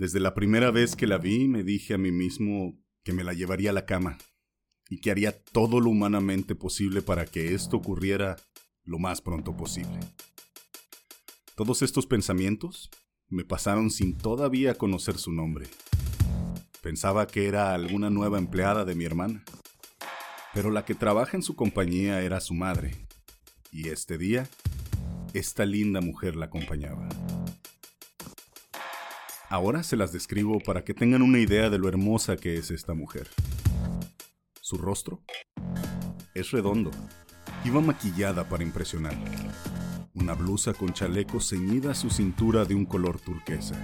Desde la primera vez que la vi me dije a mí mismo que me la llevaría a la cama y que haría todo lo humanamente posible para que esto ocurriera lo más pronto posible. Todos estos pensamientos me pasaron sin todavía conocer su nombre. Pensaba que era alguna nueva empleada de mi hermana, pero la que trabaja en su compañía era su madre, y este día, esta linda mujer la acompañaba. Ahora se las describo para que tengan una idea de lo hermosa que es esta mujer. Su rostro es redondo. Iba maquillada para impresionar. Una blusa con chaleco ceñida a su cintura de un color turquesa.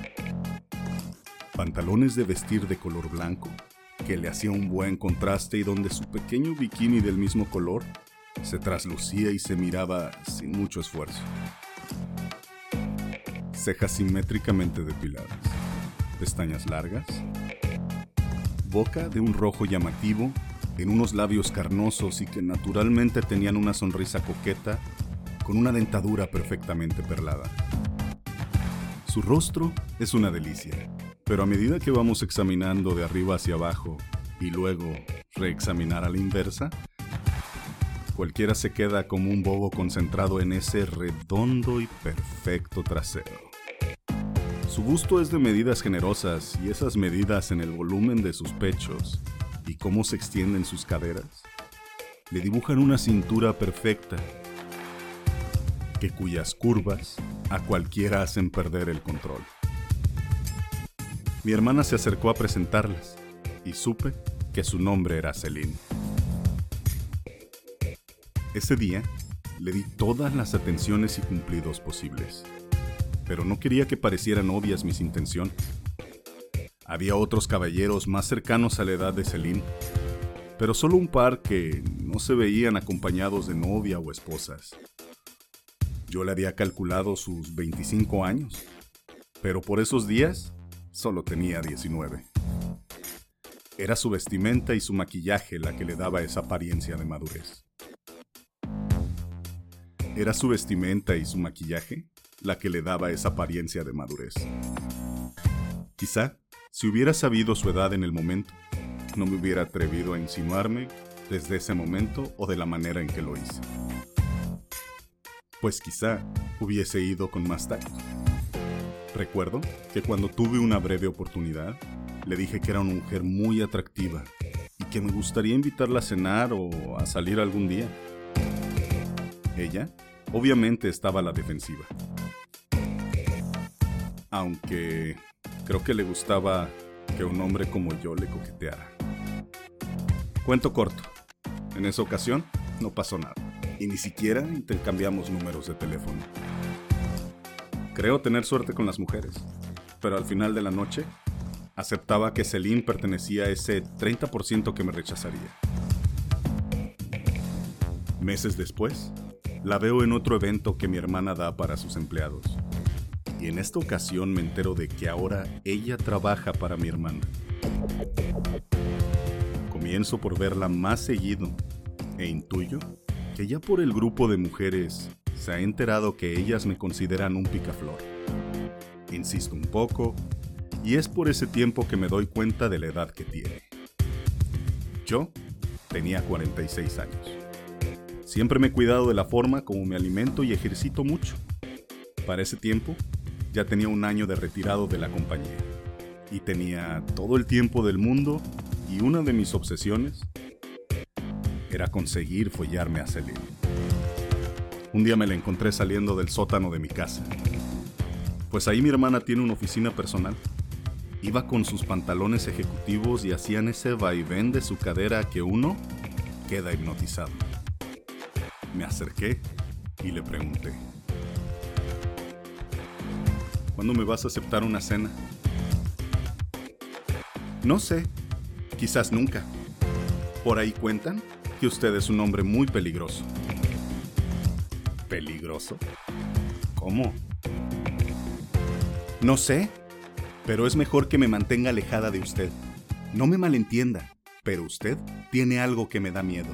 Pantalones de vestir de color blanco, que le hacía un buen contraste y donde su pequeño bikini del mismo color se traslucía y se miraba sin mucho esfuerzo. Cejas simétricamente depiladas, pestañas largas, boca de un rojo llamativo en unos labios carnosos y que naturalmente tenían una sonrisa coqueta con una dentadura perfectamente perlada. Su rostro es una delicia, pero a medida que vamos examinando de arriba hacia abajo y luego reexaminar a la inversa, cualquiera se queda como un bobo concentrado en ese redondo y perfecto trasero. Su busto es de medidas generosas y esas medidas en el volumen de sus pechos y cómo se extienden sus caderas, le dibujan una cintura perfecta, que cuyas curvas a cualquiera hacen perder el control. Mi hermana se acercó a presentarlas y supe que su nombre era Celine. Ese día le di todas las atenciones y cumplidos posibles, pero no quería que parecieran obvias mis intenciones. Había otros caballeros más cercanos a la edad de Celine, pero solo un par que no se veían acompañados de novia o esposas. Yo le había calculado sus 25 años, pero por esos días solo tenía 19. Era su vestimenta y su maquillaje la que le daba esa apariencia de madurez. Era su vestimenta y su maquillaje la que le daba esa apariencia de madurez. Quizá si hubiera sabido su edad en el momento, no me hubiera atrevido a insinuarme desde ese momento o de la manera en que lo hice. Pues quizá hubiese ido con más tacto. Recuerdo que cuando tuve una breve oportunidad, le dije que era una mujer muy atractiva y que me gustaría invitarla a cenar o a salir algún día. Ella, obviamente, estaba a la defensiva. Aunque Creo que le gustaba que un hombre como yo le coqueteara. Cuento corto. En esa ocasión no pasó nada. Y ni siquiera intercambiamos números de teléfono. Creo tener suerte con las mujeres. Pero al final de la noche, aceptaba que Celine pertenecía a ese 30% que me rechazaría. Meses después, la veo en otro evento que mi hermana da para sus empleados en esta ocasión me entero de que ahora ella trabaja para mi hermana. Comienzo por verla más seguido e intuyo que ya por el grupo de mujeres se ha enterado que ellas me consideran un picaflor. Insisto un poco y es por ese tiempo que me doy cuenta de la edad que tiene. Yo tenía 46 años. Siempre me he cuidado de la forma como me alimento y ejercito mucho. Para ese tiempo ya tenía un año de retirado de la compañía y tenía todo el tiempo del mundo y una de mis obsesiones era conseguir follarme a Celine. Un día me la encontré saliendo del sótano de mi casa. Pues ahí mi hermana tiene una oficina personal. Iba con sus pantalones ejecutivos y hacían ese vaivén de su cadera que uno queda hipnotizado. Me acerqué y le pregunté. ¿Cuándo me vas a aceptar una cena? No sé, quizás nunca. Por ahí cuentan que usted es un hombre muy peligroso. ¿Peligroso? ¿Cómo? No sé, pero es mejor que me mantenga alejada de usted. No me malentienda, pero usted tiene algo que me da miedo.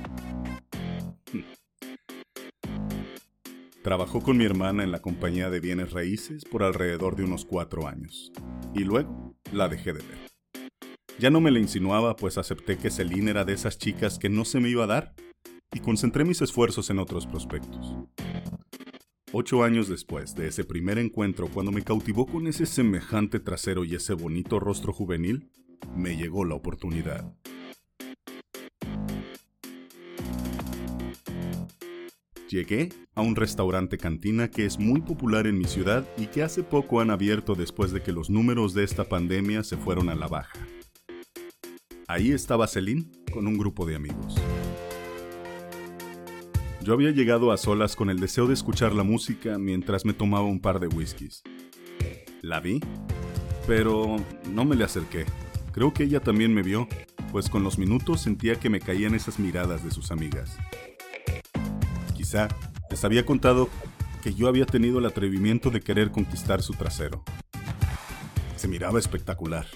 Trabajó con mi hermana en la compañía de bienes raíces por alrededor de unos cuatro años. Y luego la dejé de ver. Ya no me la insinuaba, pues acepté que Celine era de esas chicas que no se me iba a dar y concentré mis esfuerzos en otros prospectos. Ocho años después de ese primer encuentro, cuando me cautivó con ese semejante trasero y ese bonito rostro juvenil, me llegó la oportunidad. Llegué a un restaurante cantina que es muy popular en mi ciudad y que hace poco han abierto después de que los números de esta pandemia se fueron a la baja. Ahí estaba Celine con un grupo de amigos. Yo había llegado a solas con el deseo de escuchar la música mientras me tomaba un par de whiskies. La vi, pero no me le acerqué. Creo que ella también me vio, pues con los minutos sentía que me caían esas miradas de sus amigas. Quizá les había contado que yo había tenido el atrevimiento de querer conquistar su trasero. Se miraba espectacular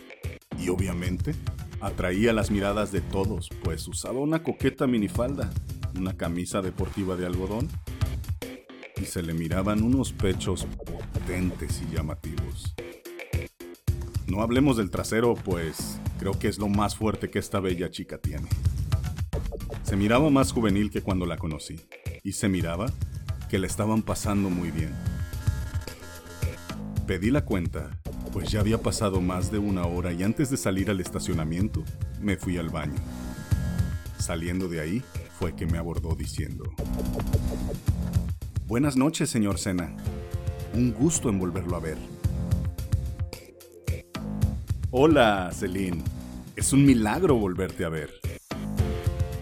y obviamente atraía las miradas de todos, pues usaba una coqueta minifalda una camisa deportiva de algodón y se le miraban unos pechos potentes y llamativos. No hablemos del trasero, pues creo que es lo más fuerte que esta bella chica tiene. Se miraba más juvenil que cuando la conocí, y se miraba que la estaban pasando muy bien. Pedí la cuenta, pues ya había pasado más de una hora y antes de salir al estacionamiento, me fui al baño. Saliendo de ahí, fue que me abordó diciendo, Buenas noches, señor Sena. Un gusto en volverlo a ver. Hola, Celine. Es un milagro volverte a ver.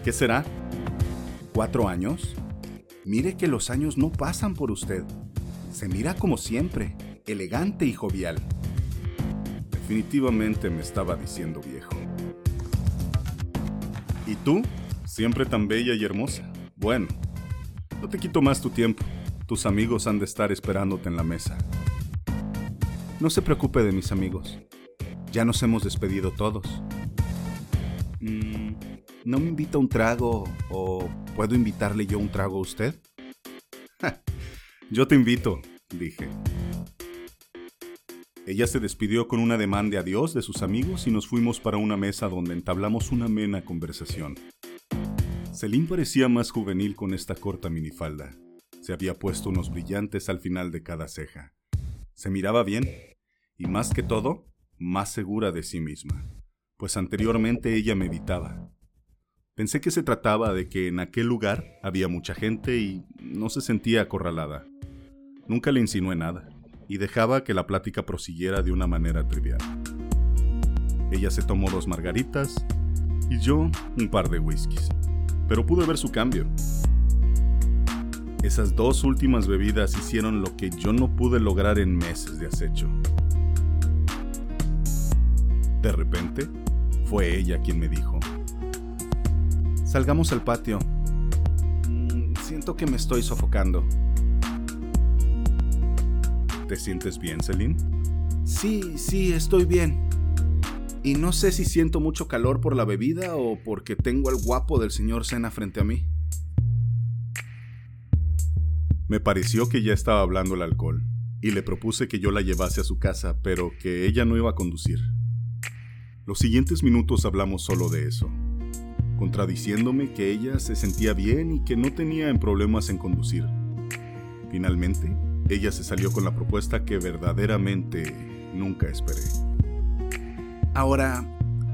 ¿Qué será? ¿Cuatro años? Mire que los años no pasan por usted. Se mira como siempre, elegante y jovial. Definitivamente me estaba diciendo viejo. ¿Y tú? Siempre tan bella y hermosa. Bueno, no te quito más tu tiempo. Tus amigos han de estar esperándote en la mesa. No se preocupe de mis amigos. Ya nos hemos despedido todos. Mm, ¿No me invita un trago o puedo invitarle yo un trago a usted? yo te invito, dije. Ella se despidió con una demanda de adiós de sus amigos y nos fuimos para una mesa donde entablamos una amena conversación. Celine parecía más juvenil con esta corta minifalda. Se había puesto unos brillantes al final de cada ceja. Se miraba bien, y más que todo, más segura de sí misma, pues anteriormente ella meditaba. Pensé que se trataba de que en aquel lugar había mucha gente y no se sentía acorralada. Nunca le insinué nada, y dejaba que la plática prosiguiera de una manera trivial. Ella se tomó dos margaritas y yo un par de whiskies pero pude ver su cambio. Esas dos últimas bebidas hicieron lo que yo no pude lograr en meses de acecho. De repente, fue ella quien me dijo, Salgamos al patio. Mm, siento que me estoy sofocando. ¿Te sientes bien, Celine? Sí, sí, estoy bien. Y no sé si siento mucho calor por la bebida o porque tengo al guapo del señor Sena frente a mí. Me pareció que ya estaba hablando el alcohol, y le propuse que yo la llevase a su casa, pero que ella no iba a conducir. Los siguientes minutos hablamos solo de eso, contradiciéndome que ella se sentía bien y que no tenía problemas en conducir. Finalmente, ella se salió con la propuesta que verdaderamente nunca esperé. Ahora,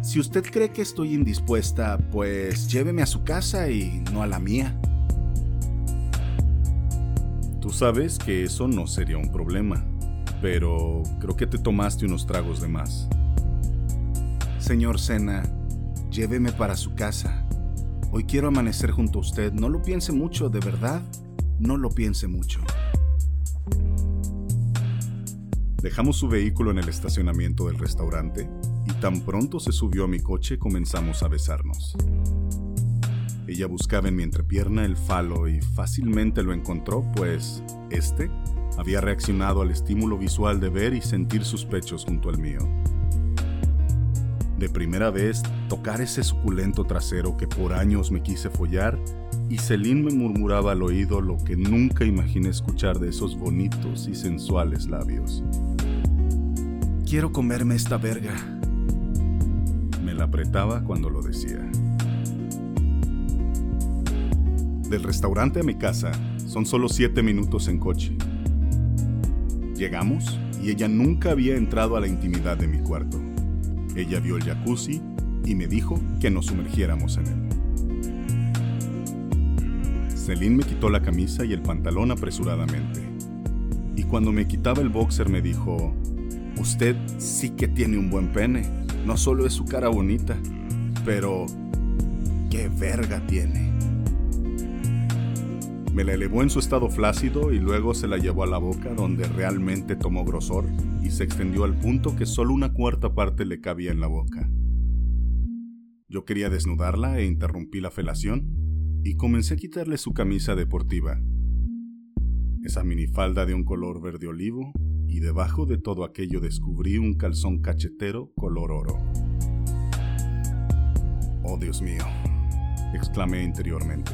si usted cree que estoy indispuesta, pues lléveme a su casa y no a la mía. Tú sabes que eso no sería un problema, pero creo que te tomaste unos tragos de más. Señor Sena, lléveme para su casa. Hoy quiero amanecer junto a usted. No lo piense mucho, de verdad. No lo piense mucho. Dejamos su vehículo en el estacionamiento del restaurante y tan pronto se subió a mi coche comenzamos a besarnos. Ella buscaba en mi entrepierna el falo y fácilmente lo encontró, pues este había reaccionado al estímulo visual de ver y sentir sus pechos junto al mío. De primera vez, tocar ese suculento trasero que por años me quise follar, y Celine me murmuraba al oído lo que nunca imaginé escuchar de esos bonitos y sensuales labios. quiero comerme esta verga. Me la apretaba cuando lo decía. Del restaurante a mi casa son solo siete minutos en coche. Llegamos y ella nunca había entrado a la intimidad de mi cuarto. Ella vio el jacuzzi y me dijo que nos sumergiéramos en él. Celine me quitó la camisa y el pantalón apresuradamente. Y cuando me quitaba el boxer me dijo, usted sí que tiene un buen pene. No solo es su cara bonita, pero qué verga tiene. Me la elevó en su estado flácido y luego se la llevó a la boca donde realmente tomó grosor y se extendió al punto que solo una cuarta parte le cabía en la boca. Yo quería desnudarla e interrumpí la felación y comencé a quitarle su camisa deportiva. Esa minifalda de un color verde olivo y debajo de todo aquello descubrí un calzón cachetero color oro. Oh Dios mío, exclamé interiormente,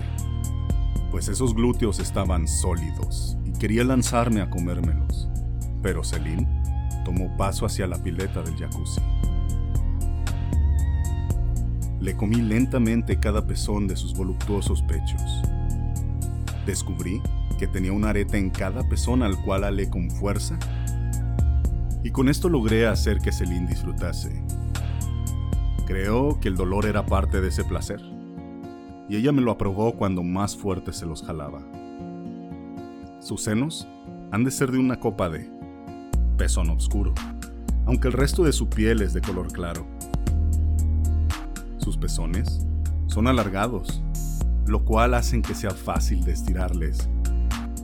pues esos glúteos estaban sólidos y quería lanzarme a comérmelos, pero Celine tomó paso hacia la pileta del jacuzzi. Le comí lentamente cada pezón de sus voluptuosos pechos. Descubrí que tenía un arete en cada pezón al cual alé con fuerza y con esto logré hacer que Celine disfrutase. Creo que el dolor era parte de ese placer, y ella me lo aprobó cuando más fuerte se los jalaba. Sus senos han de ser de una copa de pezón oscuro, aunque el resto de su piel es de color claro. Sus pezones son alargados, lo cual hacen que sea fácil de estirarles,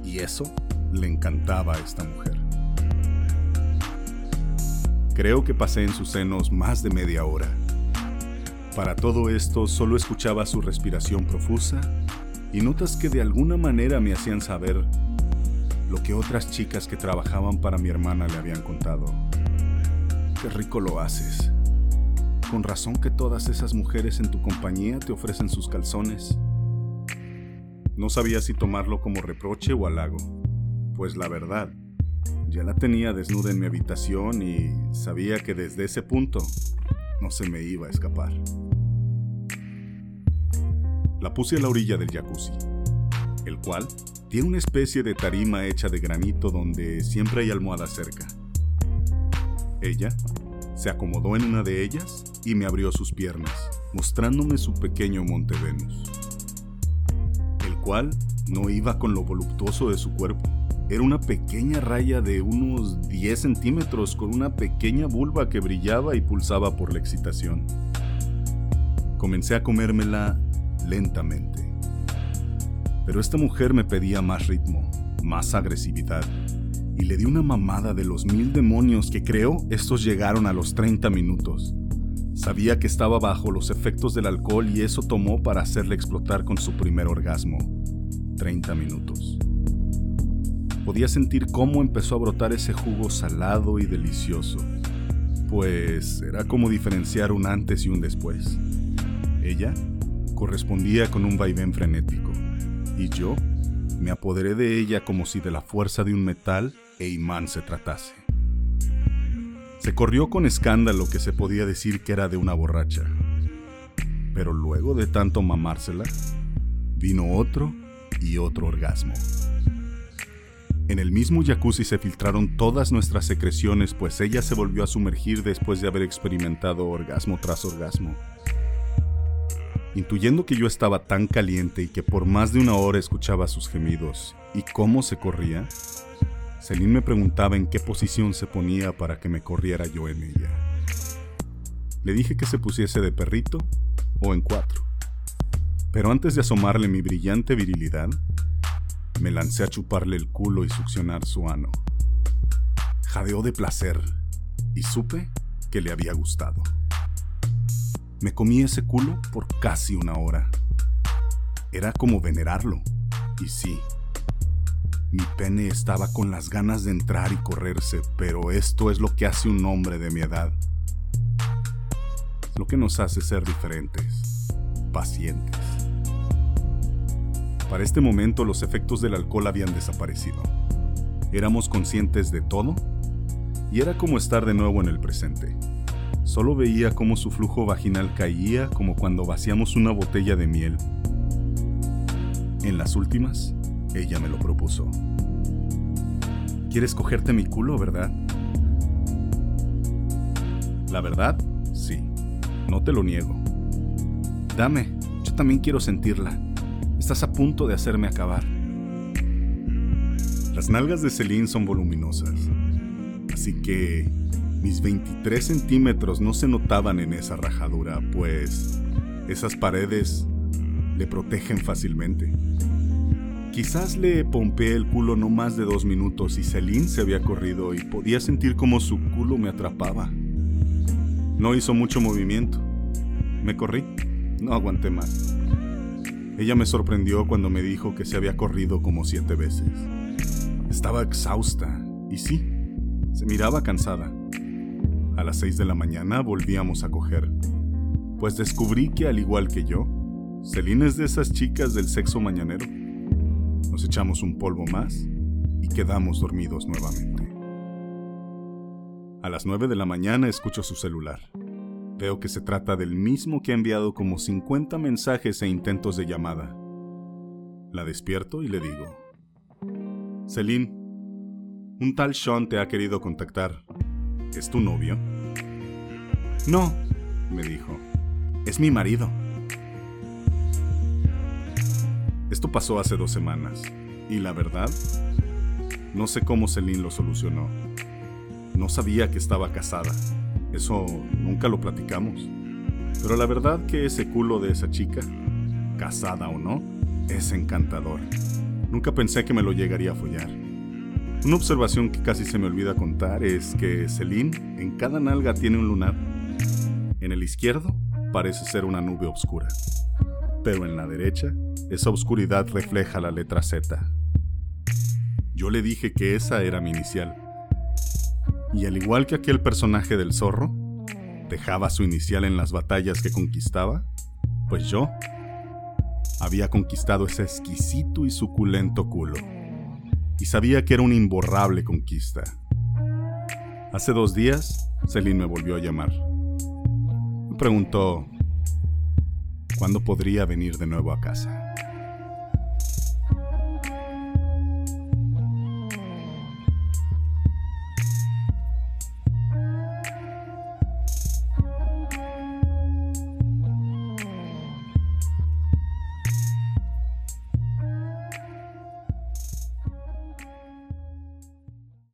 y eso le encantaba a esta mujer. Creo que pasé en sus senos más de media hora. Para todo esto solo escuchaba su respiración profusa y notas que de alguna manera me hacían saber lo que otras chicas que trabajaban para mi hermana le habían contado. Qué rico lo haces. Con razón que todas esas mujeres en tu compañía te ofrecen sus calzones. No sabía si tomarlo como reproche o halago, pues la verdad, ya la tenía desnuda en mi habitación y sabía que desde ese punto no se me iba a escapar. La puse a la orilla del jacuzzi, el cual tiene una especie de tarima hecha de granito donde siempre hay almohadas cerca. Ella se acomodó en una de ellas y me abrió sus piernas, mostrándome su pequeño Monte Venus, el cual no iba con lo voluptuoso de su cuerpo era una pequeña raya de unos 10 centímetros con una pequeña vulva que brillaba y pulsaba por la excitación. Comencé a comérmela lentamente. Pero esta mujer me pedía más ritmo, más agresividad, y le di una mamada de los mil demonios que creo estos llegaron a los 30 minutos. Sabía que estaba bajo los efectos del alcohol y eso tomó para hacerle explotar con su primer orgasmo. 30 minutos podía sentir cómo empezó a brotar ese jugo salado y delicioso, pues era como diferenciar un antes y un después. Ella correspondía con un vaivén frenético, y yo me apoderé de ella como si de la fuerza de un metal e imán se tratase. Se corrió con escándalo que se podía decir que era de una borracha, pero luego de tanto mamársela, vino otro y otro orgasmo. En el mismo jacuzzi se filtraron todas nuestras secreciones, pues ella se volvió a sumergir después de haber experimentado orgasmo tras orgasmo. Intuyendo que yo estaba tan caliente y que por más de una hora escuchaba sus gemidos y cómo se corría, Celine me preguntaba en qué posición se ponía para que me corriera yo en ella. Le dije que se pusiese de perrito o en cuatro. Pero antes de asomarle mi brillante virilidad, me lancé a chuparle el culo y succionar su ano. Jadeó de placer y supe que le había gustado. Me comí ese culo por casi una hora. Era como venerarlo. Y sí, mi pene estaba con las ganas de entrar y correrse, pero esto es lo que hace un hombre de mi edad. Lo que nos hace ser diferentes, pacientes. Para este momento los efectos del alcohol habían desaparecido. Éramos conscientes de todo y era como estar de nuevo en el presente. Solo veía cómo su flujo vaginal caía como cuando vaciamos una botella de miel. En las últimas, ella me lo propuso. ¿Quieres cogerte mi culo, verdad? La verdad, sí. No te lo niego. Dame, yo también quiero sentirla. Estás a punto de hacerme acabar. Las nalgas de Celine son voluminosas, así que mis 23 centímetros no se notaban en esa rajadura, pues esas paredes le protegen fácilmente. Quizás le pompeé el culo no más de dos minutos y Celine se había corrido y podía sentir como su culo me atrapaba. No hizo mucho movimiento. Me corrí. No aguanté más. Ella me sorprendió cuando me dijo que se había corrido como siete veces. Estaba exhausta y sí, se miraba cansada. A las seis de la mañana volvíamos a coger, pues descubrí que al igual que yo, Celine es de esas chicas del sexo mañanero. Nos echamos un polvo más y quedamos dormidos nuevamente. A las nueve de la mañana escucho su celular. Veo que se trata del mismo que ha enviado como 50 mensajes e intentos de llamada. La despierto y le digo, Celine, un tal Sean te ha querido contactar. ¿Es tu novio? No, me dijo. Es mi marido. Esto pasó hace dos semanas, y la verdad, no sé cómo Celine lo solucionó. No sabía que estaba casada. Eso nunca lo platicamos. Pero la verdad que ese culo de esa chica, casada o no, es encantador. Nunca pensé que me lo llegaría a follar. Una observación que casi se me olvida contar es que Celine en cada nalga tiene un lunar. En el izquierdo parece ser una nube oscura, pero en la derecha esa oscuridad refleja la letra Z. Yo le dije que esa era mi inicial. Y al igual que aquel personaje del zorro, dejaba su inicial en las batallas que conquistaba, pues yo había conquistado ese exquisito y suculento culo y sabía que era una imborrable conquista. Hace dos días, Celine me volvió a llamar. Me preguntó cuándo podría venir de nuevo a casa.